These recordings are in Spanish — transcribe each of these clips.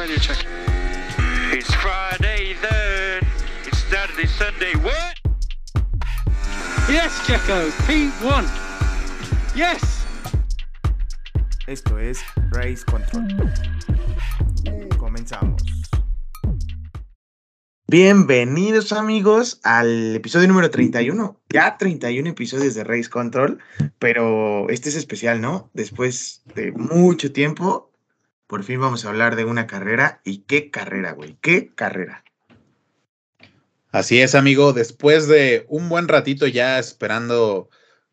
radio check. It's Friday then. It's Saturday, Sunday. What? Yes, Checo. P1. Yes. Esto es Race Control. Comenzamos. Bienvenidos amigos al episodio número 31. Ya 31 episodios de Race Control, pero este es especial, ¿no? Después de mucho tiempo, por fin vamos a hablar de una carrera. ¿Y qué carrera, güey? ¿Qué carrera? Así es, amigo. Después de un buen ratito ya esperando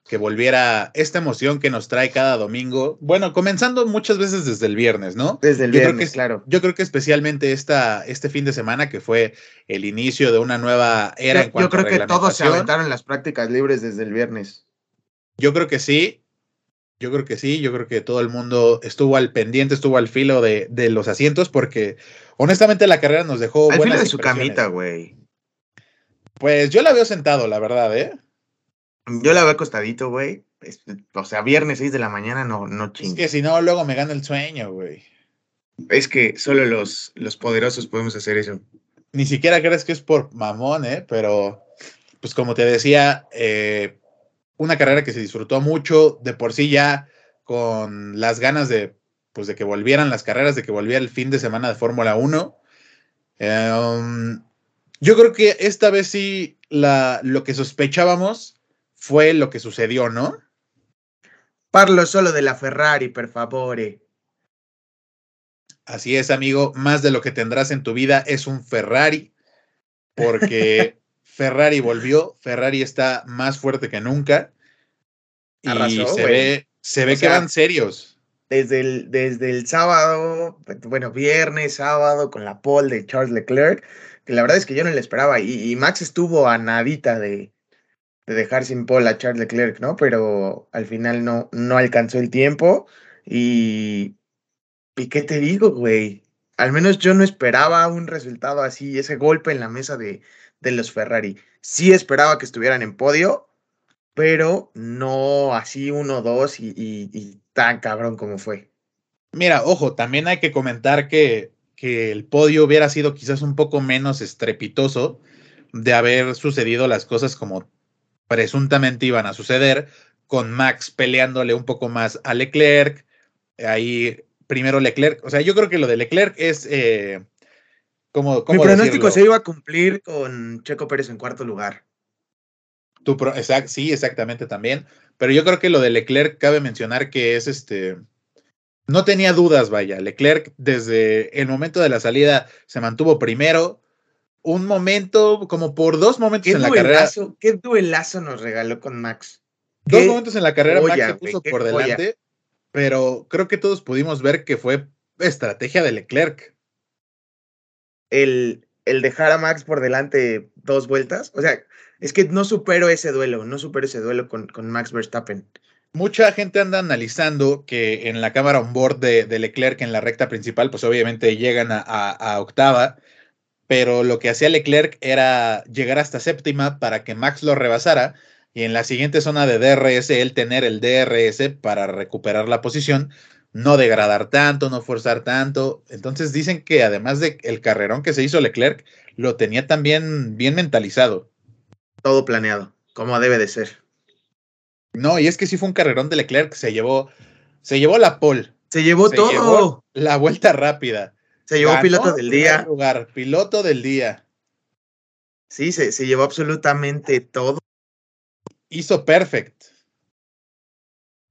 que volviera esta emoción que nos trae cada domingo. Bueno, comenzando muchas veces desde el viernes, ¿no? Desde el Yo creo viernes, que- claro. Yo creo que especialmente esta, este fin de semana, que fue el inicio de una nueva era en Yo, cuanto yo creo a que todos se aventaron las prácticas libres desde el viernes. Yo creo que sí. Yo creo que sí. Yo creo que todo el mundo estuvo al pendiente, estuvo al filo de, de los asientos, porque honestamente la carrera nos dejó. Al filo buenas de su camita, güey. Pues yo la veo sentado, la verdad, ¿eh? Yo la veo acostadito, güey. O sea, viernes 6 de la mañana, no, no Es que si no, luego me gana el sueño, güey. Es que solo los, los poderosos podemos hacer eso. Ni siquiera crees que es por mamón, ¿eh? Pero, pues como te decía, eh, una carrera que se disfrutó mucho, de por sí ya con las ganas de, pues, de que volvieran las carreras, de que volviera el fin de semana de Fórmula 1. Em, yo creo que esta vez sí la, lo que sospechábamos fue lo que sucedió, ¿no? Parlo solo de la Ferrari, per favore. Así es, amigo, más de lo que tendrás en tu vida es un Ferrari, porque Ferrari volvió, Ferrari está más fuerte que nunca y Arrasó, se ve, se ve O que sea, van serios. Desde el, desde el sábado, bueno, viernes, sábado, con la pole de Charles Leclerc, que la verdad es que yo no le esperaba. Y, y Max estuvo a nadita de, de dejar sin pole a Charles Leclerc, ¿no? Pero al final no, no alcanzó el tiempo. Y, ¿y qué te digo, güey? Al menos yo no esperaba un resultado así, ese golpe en la mesa de, de los Ferrari. Sí esperaba que estuvieran en podio, pero no así uno, dos y, tan cabrón como fue. Mira, ojo, también hay que comentar que, que el podio hubiera sido quizás un poco menos estrepitoso de haber sucedido las cosas como presuntamente iban a suceder, con Max peleándole un poco más a Leclerc, ahí primero Leclerc, o sea, yo creo que lo de Leclerc es, eh, como, Mi ¿cómo pronóstico se iba a cumplir con Checo Pérez en cuarto lugar. Tu pro- exact- sí, exactamente también, pero yo creo que lo de Leclerc cabe mencionar que es este, no tenía dudas, vaya, Leclerc desde el momento de la salida se mantuvo primero, un momento, como por dos momentos ¿Qué en la carrera, qué duelazo nos regaló con Max? dos momentos en la carrera Max se puso por joya. delante, pero creo que todos pudimos ver que fue estrategia de Leclerc. El, el dejar a Max por delante dos vueltas. O sea, es que no supero ese duelo, no supero ese duelo con, con Max Verstappen. Mucha gente anda analizando que en la cámara on board de, de Leclerc en la recta principal, pues obviamente llegan a, a- a octava, pero lo que hacía Leclerc era llegar hasta séptima para que Max lo rebasara y en la siguiente zona de DRS él tener el DRS para recuperar la posición, no degradar tanto, no forzar tanto. Entonces dicen que además de el carrerón que se hizo Leclerc, lo tenía también bien mentalizado. Todo planeado, como debe de ser. No, y es que sí fue un carrerón de Leclerc, se llevó, se llevó la pole. Se llevó Se todo. llevó la vuelta rápida. se llevó Ganó piloto del día. Lugar, piloto del día. Sí, se, se llevó absolutamente todo. Hizo perfect.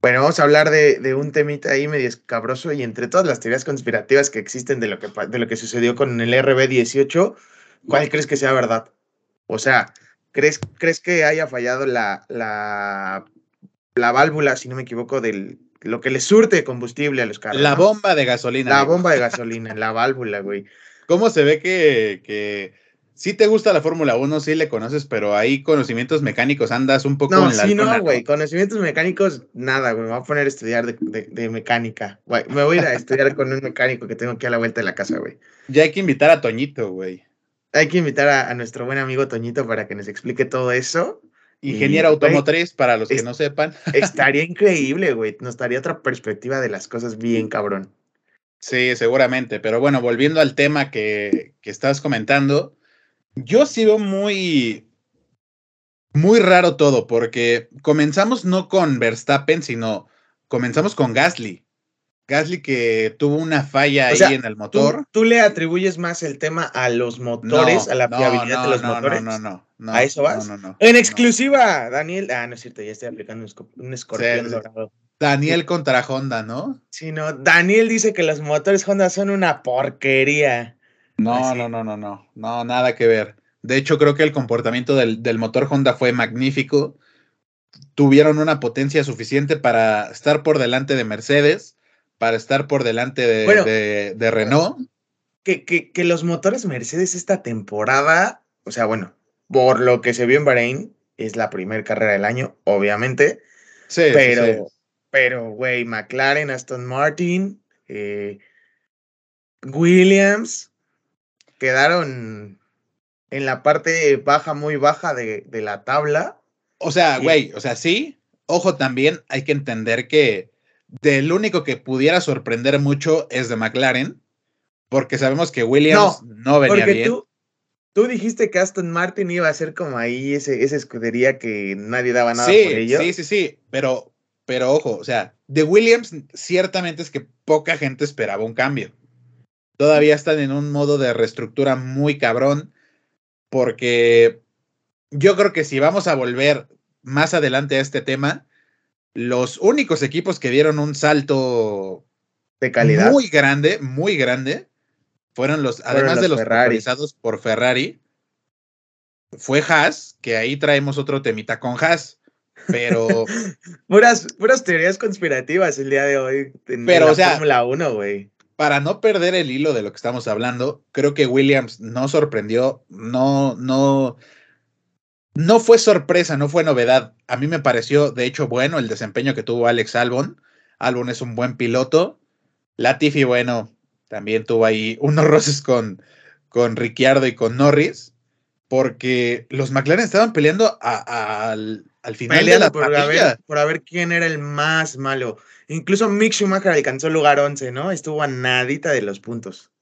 Bueno, vamos a hablar de, de un temita ahí medio escabroso y entre todas las teorías conspirativas que existen de lo que, de lo que sucedió con el RB18, ¿cuál crees que sea verdad? O sea, ¿crees, crees que haya fallado la, la, la válvula, si no me equivoco, del lo que le surte combustible a los carros? La ¿no? bomba de gasolina. La amigo. bomba de gasolina, la válvula, güey. ¿Cómo se ve que, que sí te gusta la Fórmula 1, sí le conoces, pero ahí conocimientos mecánicos andas un poco No, en la sí, no, güey. Conocimientos mecánicos, nada, güey. Me voy a poner a estudiar de, de- de mecánica. güey. Me voy a ir a estudiar con un mecánico que tengo aquí a la vuelta de la casa, güey. Ya hay que invitar a Toñito, güey. Hay que invitar a, a nuestro buen amigo Toñito para que nos explique todo eso. Ingeniero Y, automotriz, para los que es- no sepan. Estaría increíble, güey. Nos daría otra perspectiva de las cosas bien cabrón. Sí, seguramente. Pero bueno, volviendo al tema que, que estás comentando, yo sí veo muy, muy raro todo, porque comenzamos no con Verstappen, sino comenzamos con Gasly. Gasly que tuvo una falla ahí en el motor. ¿tú, le atribuyes más el tema a los motores, a la fiabilidad de los motores. No, no, no, ¿A eso vas? En exclusiva, Daniel. Ah, no es cierto, ya estoy aplicando un escorpión dorado. Daniel contra Honda, ¿no? Sí, no. Daniel dice que los motores Honda son una porquería. No, no, no, no, no. No, nada que ver. De hecho, creo que el comportamiento del, del motor Honda fue magnífico. Tuvieron una potencia suficiente para estar por delante de Mercedes, para estar por delante de, de, Renault. Que, que, que, los motores Mercedes esta temporada, o sea, bueno, por lo que se vio en Bahrein, es la primera carrera del año, obviamente. Sí, pero, pero, güey, McLaren, Aston Martin, eh, Williams, quedaron en la parte baja, muy baja de, de la tabla. O sea, güey, o sea, sí. Ojo, también hay que entender que del único que pudiera sorprender mucho es de McLaren, porque sabemos que Williams no, venía bien. Tú, tú, dijiste que Aston Martin iba a ser como ahí ese, esa escudería que nadie daba nada por ello. Sí, sí, sí, pero pero ojo, o sea, de Williams ciertamente es que poca gente esperaba un cambio. Todavía están en un modo de reestructura muy cabrón, porque yo creo que si vamos a volver más adelante a este tema, los únicos equipos que dieron un salto de calidad muy grande, muy grande, fueron los, además de los realizados por Ferrari, fue Haas, que ahí traemos otro temita con Haas. Pero. puras, puras teorías conspirativas el día de hoy. En pero, la o sea. Fórmula 1, güey. Para no perder el hilo de lo que estamos hablando, creo que Williams no sorprendió, no, no. No fue sorpresa, no fue novedad. A mí me pareció, de hecho, bueno el desempeño que tuvo Alex Albon. Albon es un buen piloto. Latifi, bueno, también tuvo ahí unos roces con, con Ricciardo y con Norris, porque los McLaren estaban peleando al, al final de la por ver, por ver quién era el más malo. Incluso Mick Schumacher alcanzó lugar 11, ¿no? Estuvo a nadita de los puntos.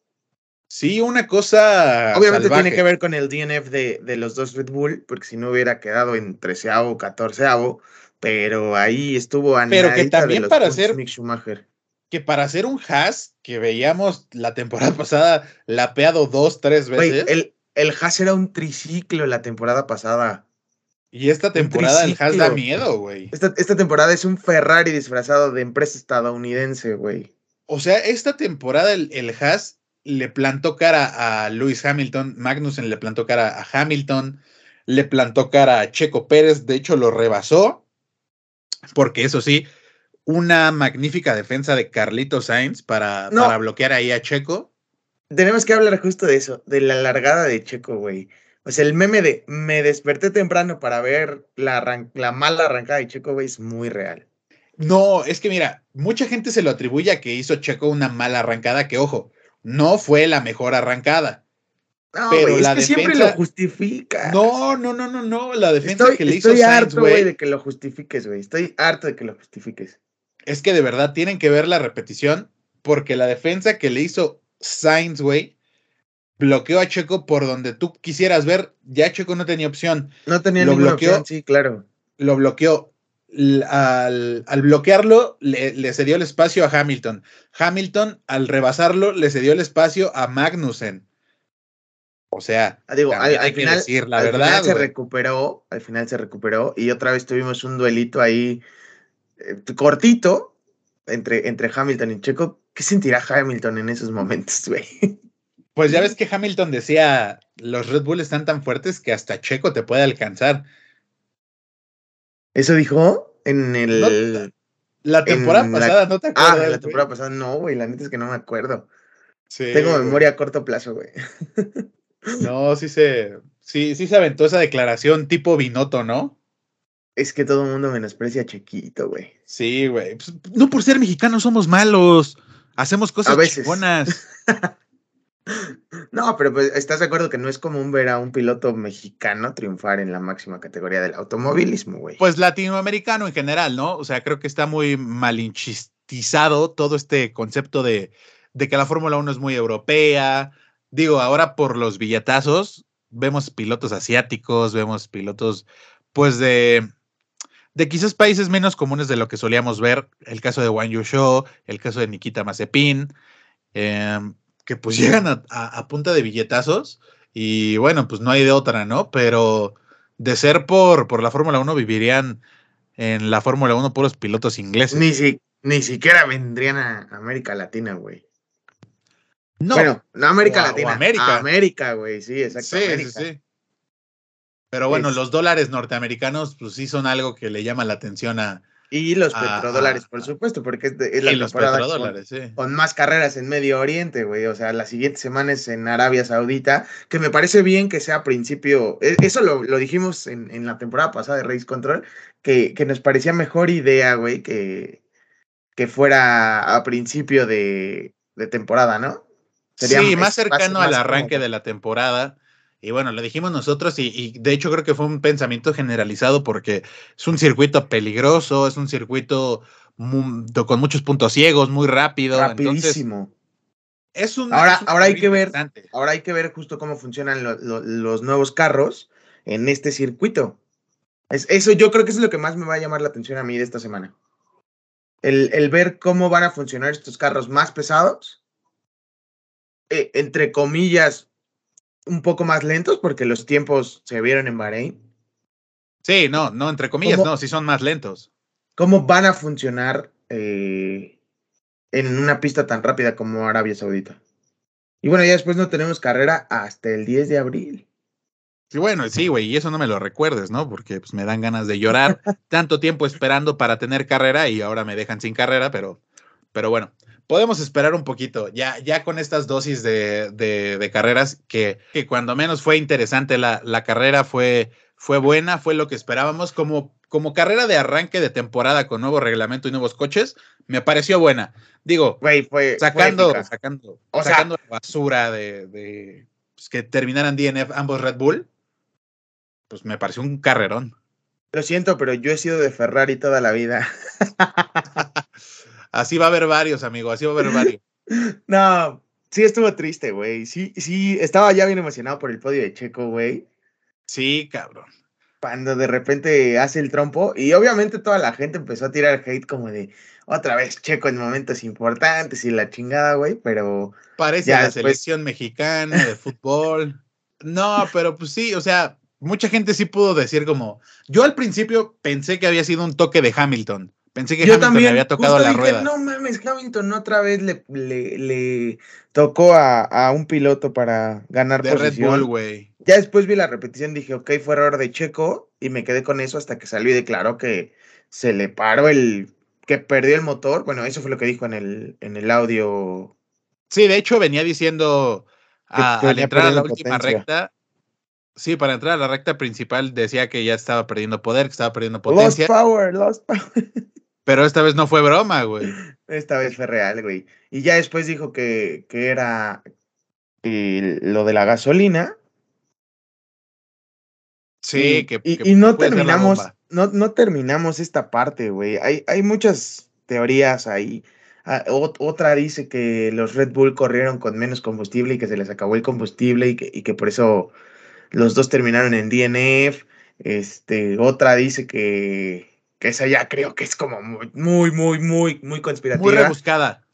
Sí, una cosa. Obviamente tiene que ver con el DNF de, de, los dos Red Bull, porque si no hubiera quedado en treceavo o catorceavo, pero ahí estuvo a pero que también de los para ser Mick Schumacher. Que para hacer un Haas que veíamos la temporada pasada lapeado dos, tres veces. el, el Haas era un triciclo la temporada pasada. Y esta temporada el Haas da miedo, güey. Esta, esta, temporada es un Ferrari disfrazado de empresa estadounidense, güey. O sea, esta temporada el, el Haas le plantó cara a Lewis Hamilton, Magnussen le plantó cara a Hamilton, le plantó cara a Checo Pérez, de hecho lo rebasó, porque eso sí, una magnífica defensa de Carlito Sainz para, para bloquear ahí a Checo. Tenemos que hablar justo de eso, de la largada de Checo, güey. Sea, el meme de me desperté temprano para ver la, la mala arrancada de Checo, güey, es muy real. No, es que mira, mucha gente se lo atribuye a que hizo Checo una mala arrancada, que ojo, no fue la mejor arrancada. No, pero la es que siempre lo justifica. No, no, no, no, no. La defensa que le hizo Estoy harto, güey, de que lo justifiques, güey. Estoy harto de que lo justifiques. Es que de verdad tienen que ver la repetición, porque la defensa que le hizo Sainz, güey, bloqueó a Checo por donde tú quisieras ver, ya Checo no tenía opción. No tenía lo bloqueó, opción, sí, claro. Lo bloqueó. Al, bloquearlo, le, cedió el espacio a Hamilton. Hamilton, al rebasarlo, le cedió el espacio a Magnussen. O sea, ah, digo, al, final, decir la verdad. se recuperó, al final se recuperó y otra vez tuvimos un duelito ahí eh, cortito entre, entre Hamilton y Checo. ¿Qué sentirá Hamilton en esos momentos, güey? Pues ya ves que Hamilton decía, los Red Bull están tan fuertes que hasta Checo te puede alcanzar. ¿Eso dijo? En el... la temporada pasada, ¿no te acuerdas? Ah, la temporada pasada no, güey, la neta es que no me acuerdo. Sí, Tengo memoria a corto plazo, güey. no, sí se, sí, sí se aventó esa declaración tipo Binoto, ¿no? Es que todo el mundo menosprecia a Chequito, güey. Sí, güey. Pues, no por ser mexicanos somos malos. Hacemos cosas buenas. No, pero pues, ¿estás de acuerdo que no es común ver a un piloto mexicano triunfar en la máxima categoría del automovilismo, güey? Pues latinoamericano en general, ¿no? O sea, creo que está muy malinchistizado todo este concepto de, de que la Fórmula 1 es muy europea. Digo, ahora por los billetazos, vemos pilotos asiáticos, vemos pilotos, pues de, de quizás países menos comunes de lo que solíamos ver. El caso de Wang Yusho, el caso de Nikita Mazepin, em, que pues llegan a, a punta de billetazos y bueno, pues no hay de otra, ¿no? Pero de ser por, por la Fórmula 1 vivirían en la Fórmula 1 puros pilotos ingleses. Ni, si, ni siquiera vendrían a América Latina, güey. No. Bueno, no América Latina. América. América, güey, sí, exactamente. Sí, sí, sí. Pero bueno, los dólares norteamericanos, pues sí son algo que le llama la atención a, y los petrodólares, por supuesto, porque es, la y los petrodólares, con, sí. con, más carreras en Medio Oriente, güey. O sea, la siguiente semana es en Arabia Saudita, que me parece bien que sea a principio. E, eso lo, dijimos en, la temporada pasada de Race Control, que, que nos parecía mejor idea, güey, que, que fuera a principio de, temporada, ¿no? sí, más cercano al arranque de la temporada y bueno, lo dijimos nosotros y, de hecho creo que fue un pensamiento generalizado porque es un circuito peligroso, es un circuito con muchos puntos ciegos, muy rápido. Rapidísimo. es un, ahora, ahora hay que ver, ahora hay que ver justo cómo funcionan los nuevos carros en este circuito. Es, eso yo creo que es lo que más me va a llamar la atención a mí de esta semana. El, el ver cómo van a funcionar estos carros más pesados, eh, entre comillas, un poco más lentos porque los tiempos se vieron en Bahrein. Sí, no, no, entre comillas, no, sí son más lentos. ¿Cómo van a funcionar eh, en una pista tan rápida como Arabia Saudita? Y bueno, ya después no tenemos carrera hasta el 10 de abril. Sí, bueno, sí, güey, y eso no me lo recuerdes, ¿no? Porque pues, me dan ganas de llorar tanto tiempo esperando para tener carrera y ahora me dejan sin carrera, pero, pero bueno, podemos esperar un poquito, ya, ya con estas dosis de, de, carreras, que, que, cuando menos fue interesante la, la, carrera, fue, fue buena, fue lo que esperábamos. Como, como carrera de arranque de temporada con nuevo reglamento y nuevos coches, me pareció buena. Digo, fue, sacando, sacando, sacando la basura de, de pues, que terminaran DNF ambos Red Bull, pues me pareció un carrerón. Lo siento, pero yo he sido de Ferrari toda la vida. Así va a haber varios, amigo, así va a haber varios. no, sí estuvo triste, güey. Sí, sí, estaba ya bien emocionado por el podio de Checo, güey. Sí, cabrón. Cuando de repente hace el trompo y obviamente toda la gente empezó a tirar hate como de otra vez Checo en momentos importantes y la chingada, güey, pero... Parece la selección mexicana de fútbol. No, pero pues sí, o sea, mucha gente sí pudo decir como, yo al principio pensé que había sido un toque de Hamilton, Pensé que Yo Hamilton también, le había tocado la rueda. No mames, Hamilton otra vez le, le, tocó a, un piloto para ganar de Red Bull, güey. Ya después vi la repetición, dije, ok, fue error de Checo, y me quedé con eso hasta que salió y declaró que se le paró el. que perdió el motor. Bueno, eso fue lo que dijo en el, en el audio. Sí, de hecho venía diciendo al entrar a la última recta. Sí, para entrar a la recta principal decía que ya estaba perdiendo poder, que estaba perdiendo potencia. Lost power, lost power. Pero esta vez no fue broma, güey. Esta vez fue real, güey. Y ya después dijo que, que era lo de la gasolina. Sí, que, y, no terminamos, no, no terminamos esta parte, güey. Hay, hay muchas teorías ahí. Ah, otra dice que los Red Bull corrieron con menos combustible y que se les acabó el combustible y que, y que por eso los dos terminaron en DNF. Este, otra dice que, esa ya creo que es como muy, muy, muy, muy, muy conspirativa. Muy rebuscada.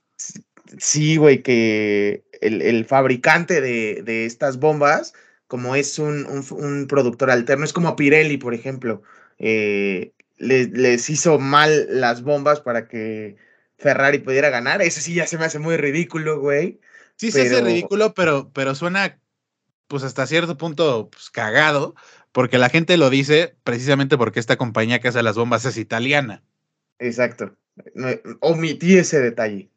Sí, güey, que el, fabricante de, estas bombas, como es un, productor alterno, es como Pirelli, por ejemplo, eh, les, hizo mal las bombas para que Ferrari pudiera ganar. Eso sí ya se me hace muy ridículo, güey. Sí, se hace ridículo, pero, pero suena, pues hasta cierto punto, pues cagado, porque la gente lo dice precisamente porque esta compañía que hace las bombas es italiana. Exacto. omití ese detalle.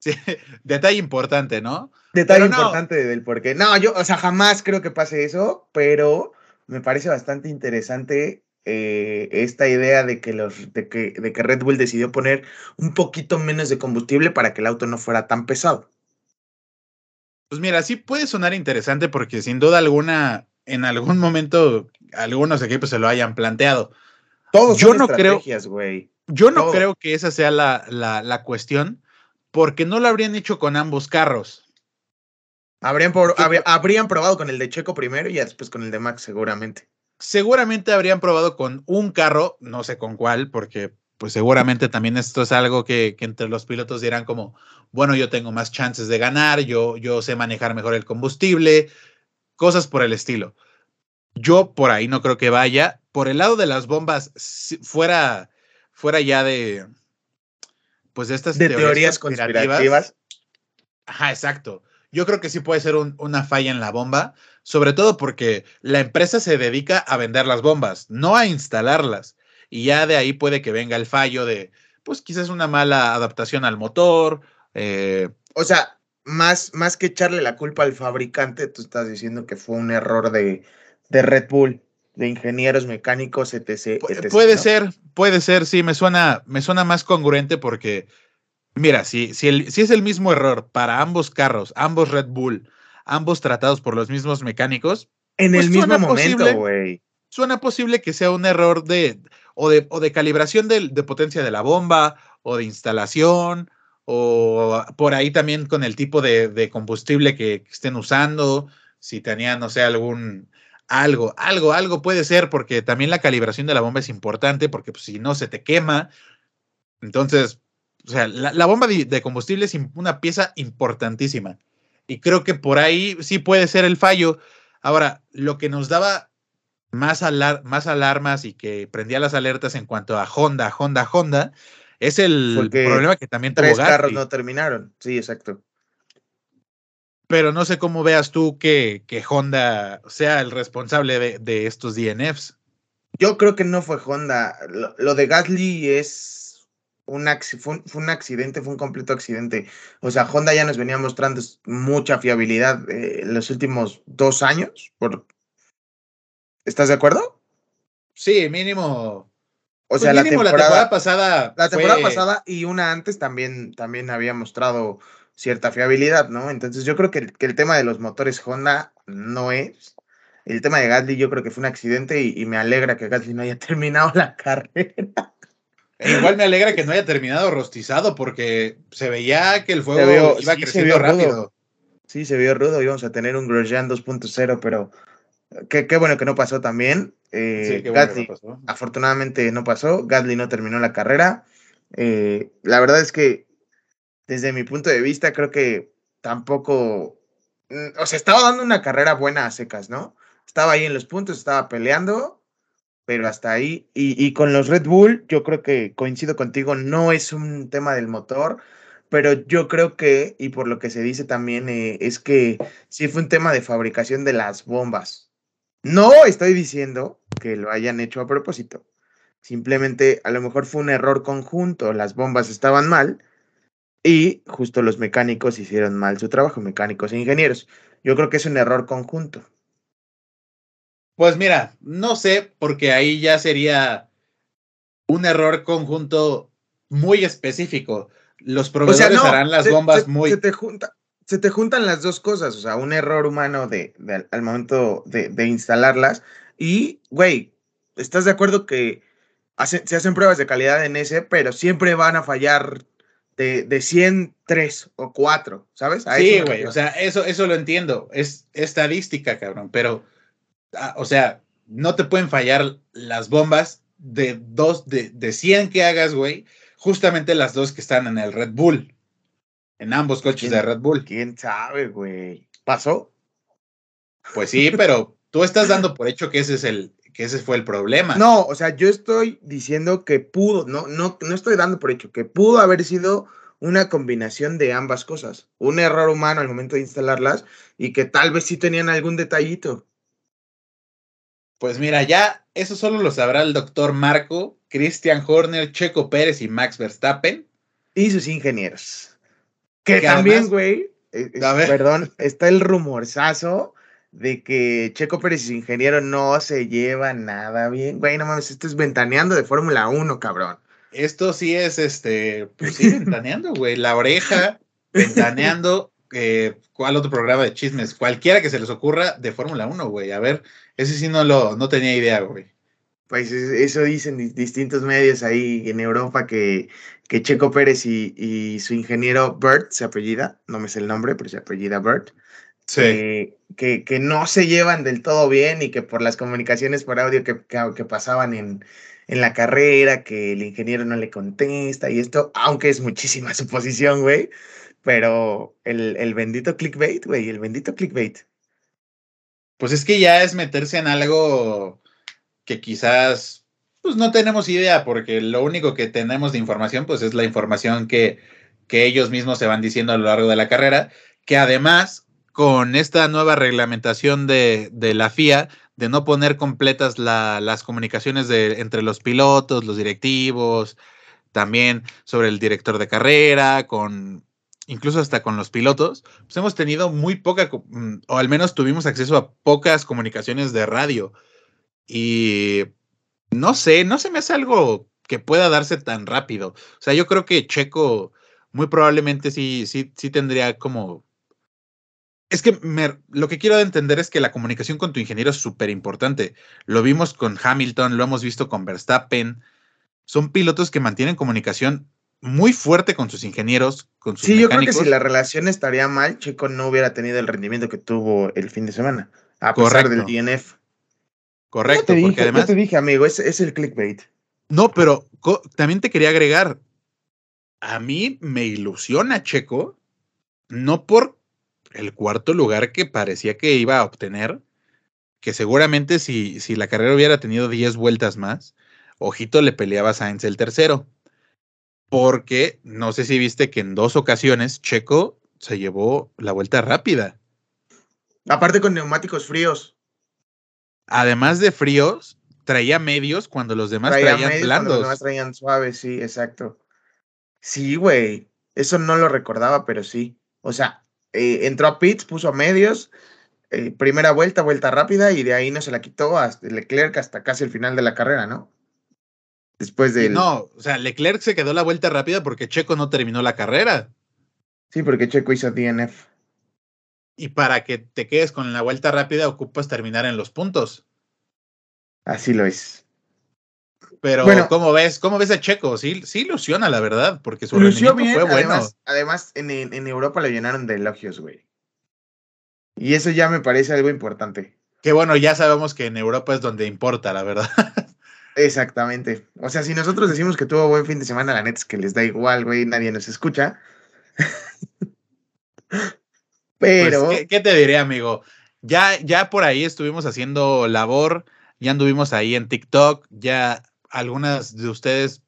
Sí, detalle importante, ¿no? Detalle importante del por qué. No, yo, o sea, jamás creo que pase eso, pero me parece bastante interesante eh, esta idea de que, los, de, que, de que Red Bull decidió poner un poquito menos de combustible para que el auto no fuera tan pesado. Pues mira, sí puede sonar interesante porque sin duda alguna en algún momento algunos equipos se lo hayan planteado. Todos yo no creo, güey. Yo no creo que esa sea la, la, la, cuestión, porque no lo habrían hecho con ambos carros. Habrían, por, habrían probado con el de Checo primero y después con el de Max, seguramente. Seguramente habrían probado con un carro, no sé con cuál, porque pues seguramente también esto es algo que, entre los pilotos dirán como, bueno, yo tengo más chances de ganar, yo, yo sé manejar mejor el combustible, cosas por el estilo. Yo por ahí no creo que vaya. Por el lado de las bombas, fuera, fuera ya de, pues de estas de teorías, conspirativas. Ajá, exacto. Yo creo que sí puede ser una falla en la bomba, sobre todo porque la empresa se dedica a vender las bombas, no a instalarlas. Y ya de ahí puede que venga el fallo de, pues quizás una mala adaptación al motor. Eh, o sea, más, más que echarle la culpa al fabricante, tú estás diciendo que fue un error de, de Red Bull, de ingenieros mecánicos, etc. puede ser, puede ser, sí, me suena, me suena más congruente porque, mira, si, si, si es el mismo error para ambos carros, ambos Red Bull, ambos tratados por los mismos mecánicos. En pues el mismo momento, güey. Suena posible que sea un error de o de, o de calibración de, de, potencia de la bomba, o de instalación, o por ahí también con el tipo de, de combustible que, estén usando, si tenían, no sé, algún, algo, algo, algo puede ser, porque también la calibración de la bomba es importante, porque pues, si no se te quema. Entonces, o sea, la, bomba de, combustible es una pieza importantísima. Y creo que por ahí sí puede ser el fallo. Ahora, lo que nos daba más, más alarmas y que prendía las alertas en cuanto a Honda, Honda, Honda, es el problema que también tuvo Tres carros no terminaron, sí, exacto pero no sé cómo veas tú que, que Honda sea el responsable de, estos DNFs. Yo creo que no fue Honda. Lo, de Gasly es un, fue un, accidente, fue un completo accidente. O sea, Honda ya nos venía mostrando mucha fiabilidad eh, en los últimos dos años. Por... ¿Estás de acuerdo? Sí, mínimo. O sea, la, temporada, pasada. La temporada pasada y una antes también, también había mostrado cierta fiabilidad, ¿no? Entonces yo creo que el, tema de los motores Honda no es. El tema de Gasly yo creo que fue un accidente y, me alegra que Gasly no haya terminado la carrera. E igual me alegra que no haya terminado rostizado porque se veía que el fuego iba creciendo rápido. Sí, se vio rudo, íbamos a tener un Grosjean 2.0, pero qué, qué, bueno que no pasó también. Eh, Gasly, afortunadamente no pasó, Gasly no terminó la carrera. Eh, la verdad es que desde mi punto de vista, creo que tampoco, mm, o sea, estaba dando una carrera buena a secas, ¿no? Estaba ahí en los puntos, estaba peleando, pero hasta ahí. Y, con los Red Bull, yo creo que coincido contigo, no es un tema del motor, pero yo creo que, y por lo que se dice también, eh, es que sí fue un tema de fabricación de las bombas. No estoy diciendo que lo hayan hecho a propósito. Simplemente a lo mejor fue un error conjunto, las bombas estaban mal y justo los mecánicos hicieron mal su trabajo, mecánicos e ingenieros. Yo creo que es un error conjunto. Pues mira, no sé, porque ahí ya sería un error conjunto muy específico. Los proveedores harán las bombas muy. Se te, junta, se te juntan las dos cosas, o sea, un error humano de, al momento de, de, instalarlas. Y, güey, ¿estás de acuerdo que se hacen pruebas de calidad en ese, pero siempre van a fallar de, de 100, 3 o 4, ¿sabes? sí, güey, o sea, eso, eso lo entiendo, es estadística, cabrón, pero, ah, o sea, no te pueden fallar las bombas de dos, de, de 100 que hagas, güey, justamente las dos que están en el Red Bull, en ambos coches de Red Bull. ¿Quién sabe, güey? ¿Pasó? Pues sí, pero tú estás dando por hecho que ese es el, que ese fue el problema. No, o sea, yo estoy diciendo que pudo, no, no, no estoy dando por hecho, que pudo haber sido una combinación de ambas cosas. Un error humano al momento de instalarlas y que tal vez sí tenían algún detallito. Pues mira, ya eso solo lo sabrá el doctor Marco, Christian Horner, Checo Pérez y Max Verstappen. Y sus ingenieros. Que, también, güey, eh, perdón, está el rumorzazo de que Checo Pérez y ingeniero no se llevan nada bien. Güey, no mames, esto es ventaneando de Fórmula 1, cabrón. Esto sí es, este, pues sí, ventaneando, güey. La oreja, ventaneando. Eh, ¿Cuál otro programa de chismes? Cualquiera que se les ocurra de Fórmula 1, güey. A ver, ese sí no lo, no tenía idea, güey. Pues eso dicen distintos medios ahí en Europa que, que Checo Pérez y, su ingeniero Bert se apellida, no me sé el nombre, pero se apellida Bert, sí. que, que, no se llevan del todo bien y que por las comunicaciones por audio que, que, pasaban en, en, la carrera, que el ingeniero no le contesta y esto, aunque es muchísima suposición, güey, pero el, el bendito clickbait, güey, el bendito clickbait. Pues es que ya es meterse en algo que quizás pues no tenemos idea, porque lo único que tenemos de información, pues es la información que, que ellos mismos se van diciendo a lo largo de la carrera, que además, con esta nueva reglamentación de, de la FIA, de no poner completas las comunicaciones de, entre los pilotos, los directivos, también sobre el director de carrera, con incluso hasta con los pilotos, pues hemos tenido muy poca, mm, o al menos tuvimos acceso a pocas comunicaciones de radio. Y no sé, no se me hace algo que pueda darse tan rápido. O sea, yo creo que Checo muy probablemente sí, sí, sí tendría como... Es que lo que quiero entender es que la comunicación con tu ingeniero es súper importante. Lo vimos con Hamilton, lo hemos visto con Verstappen. Son pilotos que mantienen comunicación muy fuerte con sus ingenieros, con sus Sí, yo creo que si la relación estaría mal, Checo no hubiera tenido el rendimiento que tuvo el fin de semana, a pesar del DNF. Correcto, porque además. te dije, amigo, es, es el clickbait. No, pero también te quería agregar. A mí me ilusiona Checo, no por el cuarto lugar que parecía que iba a obtener, que seguramente si, si la carrera hubiera tenido 10 vueltas más, ojito le peleaba a Sainz el tercero. Porque no sé si viste que en dos ocasiones Checo se llevó la vuelta rápida. Aparte con neumáticos fríos además de fríos, traía medios cuando los demás traían blandos. los demás traían suaves, sí, exacto. Sí, güey. Eso no lo recordaba, pero sí. O sea, eh, entró a pits, puso a medios, eh, primera vuelta, vuelta rápida, y de ahí no se la quitó hasta Leclerc hasta casi el final de la carrera, ¿no? Después de. No, o sea, Leclerc se quedó la vuelta rápida porque Checo no terminó la carrera. Sí, porque Checo hizo DNF. Y para que te quedes con la vuelta rápida, ocupas terminar en los puntos. Así lo es. Pero, ¿cómo ves? ¿Cómo ves a Checo? Sí, sí ilusiona, la verdad, porque su rendimiento fue bueno. Además, en, en, Europa lo llenaron de elogios, güey. Y eso ya me parece algo importante. Que bueno, ya sabemos que en Europa es donde importa, la verdad. Exactamente. O sea, si nosotros decimos que tuvo buen fin de semana, la neta es que les da igual, güey, nadie nos escucha. Pues, Pero. ¿qué, te diré, amigo? Ya, ya por ahí estuvimos haciendo labor, ya anduvimos ahí en TikTok, ya algunas de ustedes,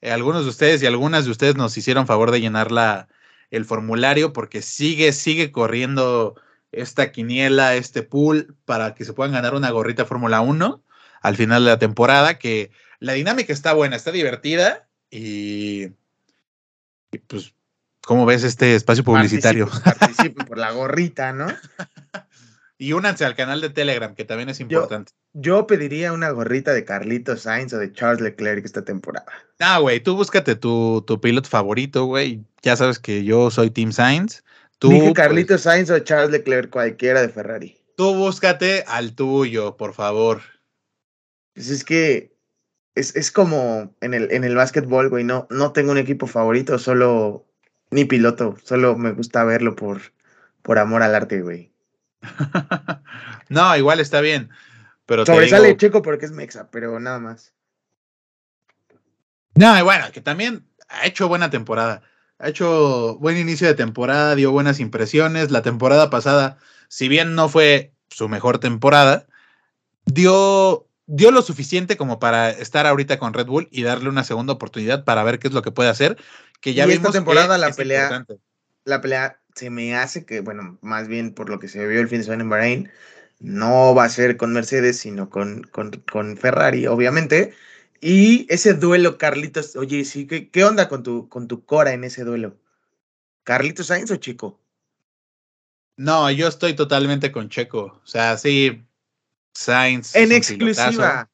eh, algunos de ustedes y algunas de ustedes nos hicieron favor de llenar la, el formulario porque sigue, sigue corriendo esta quiniela, este pool para que se puedan ganar una gorrita Fórmula 1 al final de la temporada, que la dinámica está buena, está divertida y, y pues ¿Cómo ves este espacio publicitario? Participen, por la gorrita, ¿no? y únanse al canal de Telegram, que también es importante. Yo, pediría una gorrita de Carlitos Sainz o de Charles Leclerc esta temporada. Ah, güey, tú búscate tu, tu piloto favorito, güey. Ya sabes que yo soy Team Sainz. Tú, Dije pues Carlitos Sainz o Charles Leclerc, cualquiera de Ferrari. Tú búscate al tuyo, por favor. Pues es que es, es como en el, en el básquetbol, güey. No, no tengo un equipo favorito, solo ni piloto, solo me gusta verlo por, por amor al arte, güey. no, igual está bien. Pero Sobresale Checo porque es Mexa, pero nada más. No, y bueno, que también ha hecho buena temporada. Ha hecho buen inicio de temporada, dio buenas impresiones. La temporada pasada, si bien no fue su mejor temporada, dio, dio lo suficiente como para estar ahorita con Red Bull y darle una segunda oportunidad para ver qué es lo que puede hacer que ya y esta temporada la pelea, la pelea se me hace que, bueno, más bien por lo que se vio el fin de semana en Bahrein, no va a ser con Mercedes, sino con, con, Ferrari, obviamente. Y ese duelo, Carlitos, oye, sí, ¿qué, qué onda con tu, con tu Cora en ese duelo? ¿Carlitos Sainz o Chico? No, yo estoy totalmente con Checo. O sea, sí, Sainz. En exclusiva.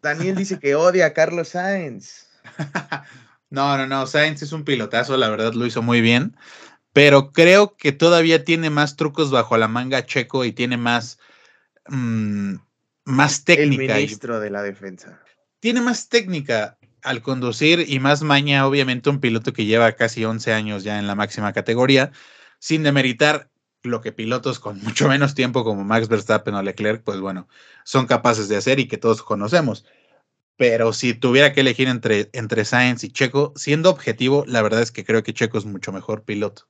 Daniel dice que odia a Carlos Sainz. No, no, no. Sainz es un pilotazo, la verdad lo hizo muy bien. Pero creo que todavía tiene más trucos bajo la manga Checo y tiene más, mm, más técnica. El ministro de la defensa. tiene más técnica al conducir y más maña, obviamente, un piloto que lleva casi 11 años ya en la máxima categoría, sin demeritar lo que pilotos con mucho menos tiempo como Max Verstappen o Leclerc, pues bueno, son capaces de hacer y que todos conocemos. Pero si tuviera que elegir entre, entre Sainz y Checo, siendo objetivo, la verdad es que creo que Checo es mucho mejor piloto.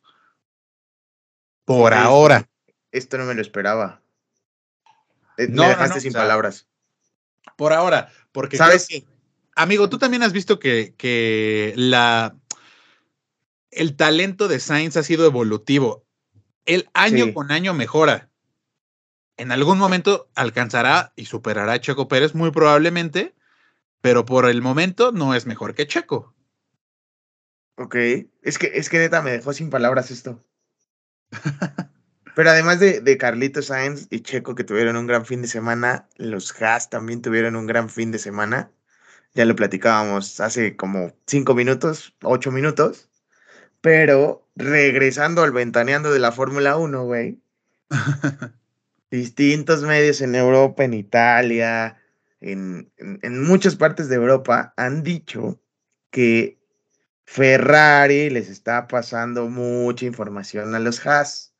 Por ahora. Esto, no me lo esperaba. Eh, no, me dejaste sin palabras. Por ahora, porque ¿Sabes? amigo, tú también has visto que, que la el talento de Sainz ha sido evolutivo. El año con año mejora. En algún momento alcanzará y superará a Checo Pérez, muy probablemente, pero por el momento no es mejor que Checo. Ok, es que, es que neta me dejó sin palabras esto. pero además de, de Carlito Sainz y Checo que tuvieron un gran fin de semana, los Haas también tuvieron un gran fin de semana. Ya lo platicábamos hace como cinco minutos, ocho minutos. Pero regresando al ventaneando de la Fórmula 1, güey. distintos medios en Europa, en Italia, en, muchas partes de Europa han dicho que Ferrari les está pasando mucha información a los Haas,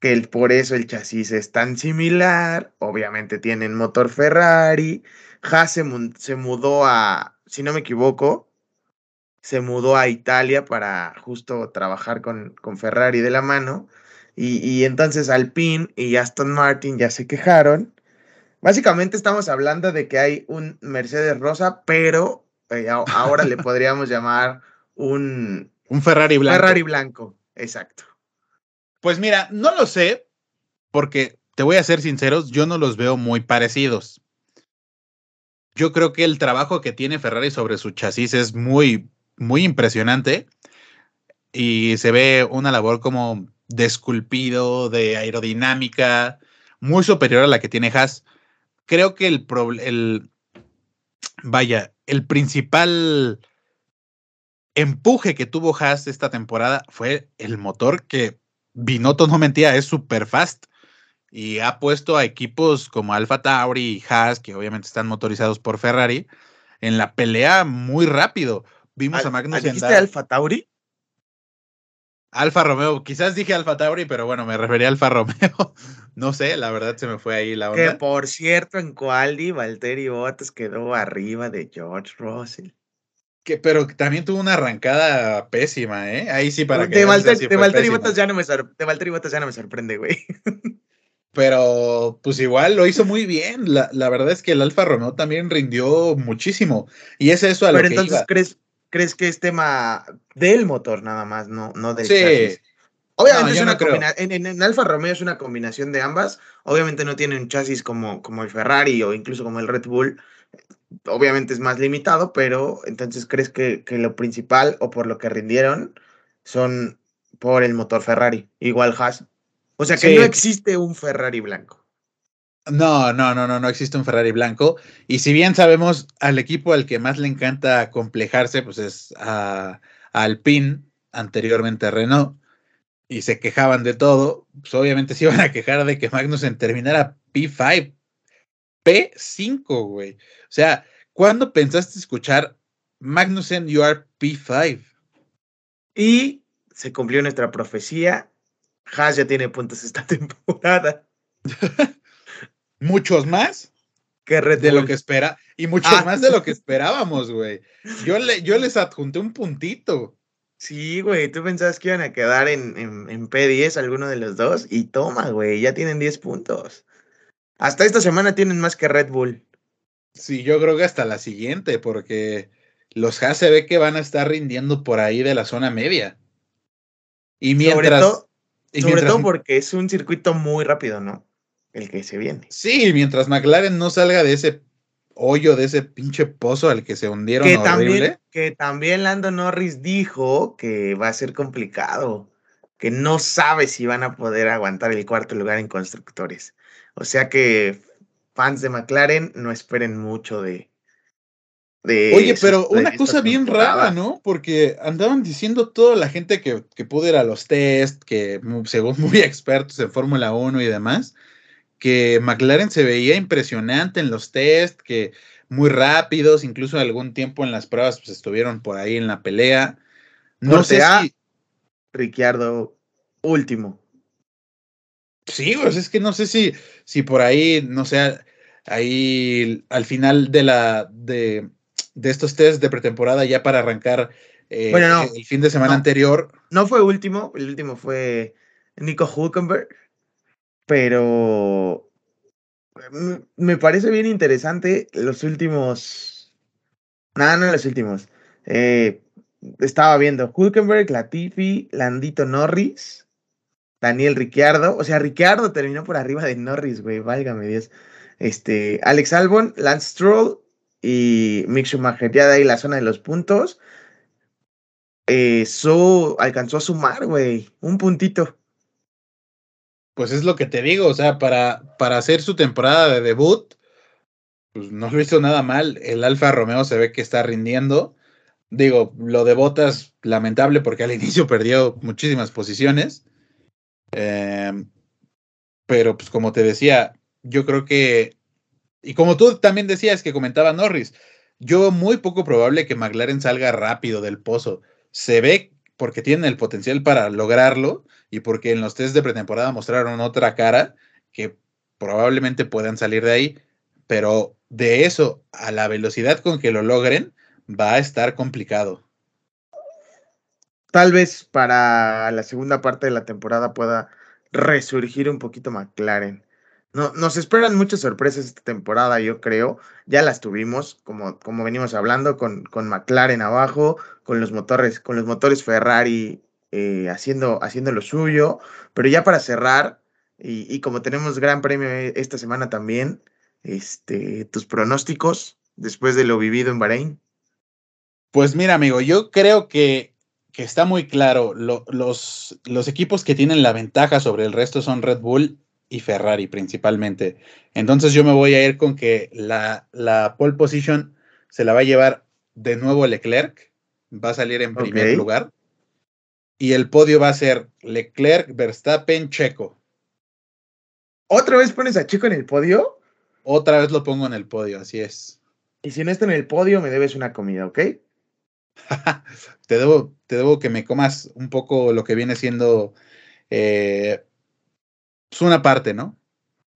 que por eso el chasis es tan similar, obviamente tienen motor Ferrari, Haas se, se mudó a, si no me equivoco, se mudó a Italia para justo trabajar con, con Ferrari de la mano. Y, y, entonces Alpine y Aston Martin ya se quejaron Básicamente estamos hablando de que hay un Mercedes rosa, pero eh, ahora le podríamos llamar un... Un Ferrari blanco. Ferrari blanco, exacto. Pues mira, no lo sé, porque te voy a ser sinceros, yo no los veo muy parecidos. Yo creo que el trabajo que tiene Ferrari sobre su chasis es muy, muy impresionante y se ve una labor como de esculpido, de aerodinámica, muy superior a la que tiene Haas creo que el, el vaya, el principal empuje que tuvo Haas esta temporada fue el motor que Binotto no mentía, es super fast y ha puesto a equipos como Alfa Tauri y Haas, que obviamente están motorizados por Ferrari, en la pelea muy rápido. Vimos a Magnus ¿Dijiste Alfa Tauri? Alfa Romeo, quizás dije Alfa Tauri, pero bueno, me refería a Alfa Romeo. no sé, la verdad se me fue ahí la onda. Que por cierto, en Qualdi, Valtteri Bottas quedó arriba de George Russell. Que, pero también tuvo una arrancada pésima, ¿eh? Ahí sí para que... De, Valtteri, Bottas ya no me ya no me sorprende, güey. pero pues igual lo hizo muy bien. La, la, verdad es que el Alfa Romeo también rindió muchísimo. Y es eso a lo pero que entonces crees crees que es tema del motor nada más, no, no del sí. Obviamente es una combinación, en, Alfa Romeo es una combinación de ambas. Obviamente no tiene un chasis como, como el Ferrari o incluso como el Red Bull. Obviamente es más limitado, pero entonces crees que, que lo principal o por lo que rindieron son por el motor Ferrari, igual Haas. O sea que no existe un Ferrari blanco. No, no, no, no, no existe un Ferrari blanco. Y si bien sabemos al equipo al que más le encanta complejarse, pues es a, Alpine, anteriormente a Renault, y se quejaban de todo, pues obviamente se iban a quejar de que Magnussen terminara P5, P5, güey. O sea, ¿cuándo pensaste escuchar Magnussen, you are P5? Y se cumplió nuestra profecía. Haas ya tiene puntos esta temporada. muchos más que de lo que espera y muchos ah. más de lo que esperábamos, güey. Yo, le, yo les adjunté un puntito. Sí, güey, tú pensabas que iban a quedar en, en, P10 alguno de los dos y toma, güey, ya tienen 10 puntos. Hasta esta semana tienen más que Red Bull. Sí, yo creo que hasta la siguiente, porque los Haas se ve que van a estar rindiendo por ahí de la zona media. Y mientras. sobre todo porque es un circuito muy rápido, ¿no? El que se viene. Sí, mientras McLaren no salga de ese hoyo, de ese pinche pozo al que se hundieron que También, que también Lando Norris dijo que va a ser complicado, que no sabe si van a poder aguantar el cuarto lugar en constructores. O sea que fans de McLaren no esperen mucho de... de Oye, pero una cosa bien rara, ¿no? Porque andaban diciendo toda la gente que, que pudo ir a los test, que según muy expertos en Fórmula 1 y demás, que McLaren se veía impresionante en los test, que muy rápidos, incluso algún tiempo en las pruebas pues, estuvieron por ahí en la pelea. No sé si... Ricciardo último. Sí, pues es que no sé si, si por ahí, no sé, ahí al final de la de, estos test de pretemporada ya para arrancar eh, el fin de semana anterior. No fue último, el último fue Nico Hulkenberg, pero me parece bien interesante los últimos. Nada, no los últimos. Eh, estaba viendo Hulkenberg, Latifi, Landito Norris, Daniel Ricciardo. O sea, Ricciardo terminó por arriba de Norris, güey, válgame Dios. Este, Alex Albon, Lance Stroll y Mick Schumacher. Ya de ahí la zona de los puntos. Eh, alcanzó a sumar, güey, un puntito. Pues es lo que te digo, o sea, para, para hacer su temporada de debut, pues no lo hizo nada mal. El Alfa Romeo se ve que está rindiendo. Digo, lo de Botas, lamentable porque al inicio perdió muchísimas posiciones. Em, pero pues como te decía, yo creo que, y como tú también decías que comentaba Norris, yo muy poco probable que McLaren salga rápido del pozo. Se ve porque tienen el potencial para lograrlo y porque en los test de pretemporada mostraron otra cara que probablemente puedan salir de ahí, pero de eso a la velocidad con que lo logren va a estar complicado. Tal vez para la segunda parte de la temporada pueda resurgir un poquito McLaren. No, nos esperan muchas sorpresas esta temporada, yo creo. Ya las tuvimos, como, como venimos hablando, con, con McLaren abajo, con los motores, con los motores Ferrari eh, haciendo, haciendo lo suyo. Pero ya para cerrar, y, como tenemos gran premio esta semana también, este, tus pronósticos después de lo vivido en Bahrein. Pues mira, amigo, yo creo que, que está muy claro. los, los equipos que tienen la ventaja sobre el resto son Red Bull y Ferrari principalmente. Entonces yo me voy a ir con que la, la pole position se la va a llevar de nuevo Leclerc, va a salir en primer lugar. Y el podio va a ser Leclerc, Verstappen, Checo. ¿Otra vez pones a Checo en el podio? Otra vez lo pongo en el podio, así es. Y si no está en el podio, me debes una comida, ¿ok? te, debo, te debo que me comas un poco lo que viene siendo eh, es una parte, ¿no?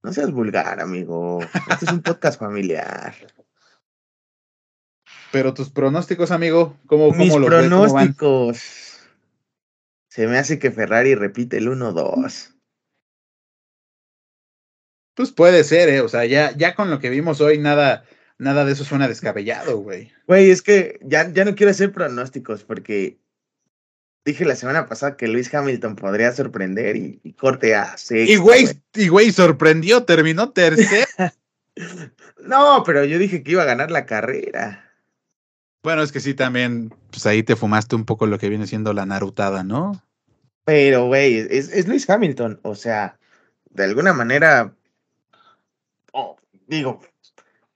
No seas vulgar, amigo. Este es un podcast familiar. Pero tus pronósticos, amigo, ¿cómo, Mis cómo los pronósticos. Se me hace que Ferrari repite el 1-2. Pues puede ser, ¿eh? O sea, ya, ya con lo que vimos hoy, nada, nada de eso suena descabellado, güey. Güey, es que ya, ya no quiero hacer pronósticos porque Dije la semana pasada que Luis Hamilton podría sorprender y, corte a Y güey, y güey, sorprendió, terminó tercero. no, pero yo dije que iba a ganar la carrera. Bueno, es que sí, también, pues ahí te fumaste un poco lo que viene siendo la narutada, ¿no? Pero, güey, es, Luis Hamilton, o sea, de alguna manera, oh, digo,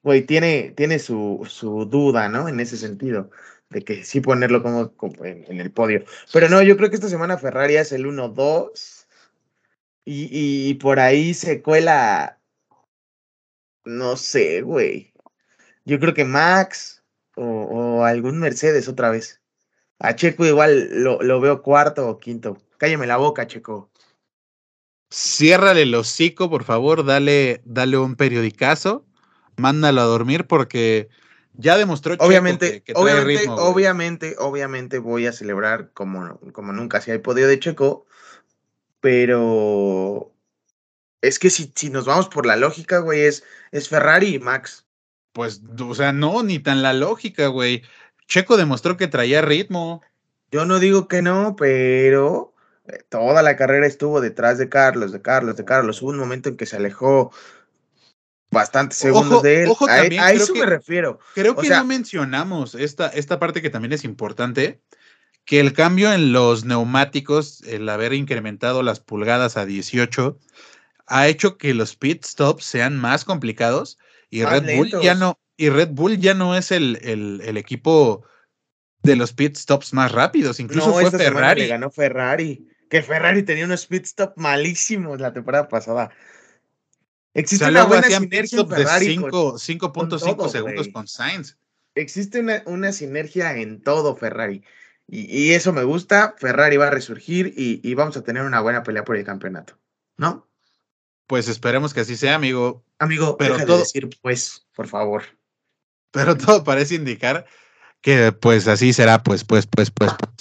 güey, tiene, tiene su, su duda, ¿no? En ese sentido de que sí ponerlo como, en, el podio. Pero no, yo creo que esta semana Ferrari es el 1-2 y, por ahí se cuela, no sé, güey. Yo creo que Max o, algún Mercedes otra vez. A Checo igual lo, lo veo cuarto o quinto. Cállame la boca, Checo. Ciérrale el hocico, por favor, dale, dale un periodicazo, mándalo a dormir porque ya demostró obviamente, que, obviamente, obviamente, obviamente voy a celebrar como, como nunca si hay podido de Checo, pero es que si, si nos vamos por la lógica, güey, es, es Ferrari y Max. Pues, o sea, no, ni tan la lógica, güey. Checo demostró que traía ritmo. Yo no digo que no, pero eh, toda la carrera estuvo detrás de Carlos, de Carlos, de Carlos. Hubo un momento en que se alejó bastantes segundos de él. Ojo a, a eso me refiero. Creo que no mencionamos esta, esta parte que también es importante, que el cambio en los neumáticos, el haber incrementado las pulgadas a 18, ha hecho que los pit stops sean más complicados y Red Bull ya no y Red Bull ya no es el, el, equipo de los pit stops más rápidos, incluso fue Ferrari. ganó Ferrari, que Ferrari tenía unos pit stops malísimos la temporada pasada. Existe una buena sinergia en Ferrari. 5.5 segundos con Sainz. Existe una, una sinergia en todo Ferrari. Y, eso me gusta. Ferrari va a resurgir y, vamos a tener una buena pelea por el campeonato. ¿No? Pues esperemos que así sea, amigo. Amigo, pero todo... decir pues, por favor. Pero todo parece indicar que pues así será, pues, pues, pues, pues. pues.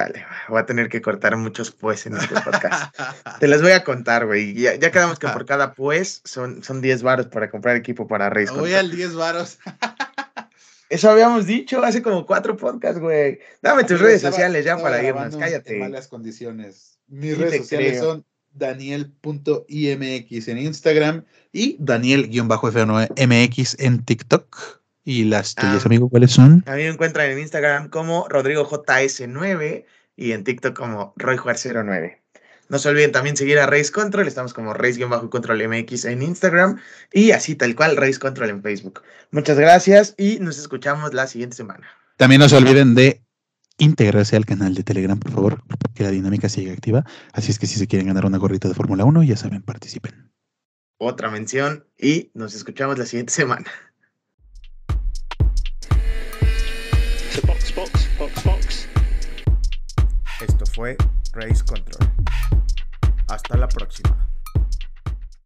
Vale, voy a tener que cortar muchos pues en este podcast. Te las voy a contar, güey. Ya, ya, quedamos que por cada pues son, son 10 varos para comprar equipo para Reyes. Voy al 10 varos. Eso habíamos dicho hace como cuatro podcasts, güey. Dame tus redes sociales ya para irnos, cállate. En malas condiciones. Mis redes sociales son daniel.imx en Instagram y daniel-f9mx en TikTok. ¿Y las tuyas, ah, amigo, cuáles son? A mí me encuentran en Instagram como RodrigoJS9 y en TikTok como RoyJuar09. No se olviden también seguir a Race Control, estamos como Race-Control MX en Instagram y así tal cual Race Control en Facebook. Muchas gracias y nos escuchamos la siguiente semana. También no se olviden de integrarse al canal de Telegram, por favor, que la dinámica siga activa. Así es que si se quieren ganar una gorrita de Fórmula 1, ya saben, participen. Otra mención y nos escuchamos la siguiente semana. Esto fue Race Control. Hasta la próxima.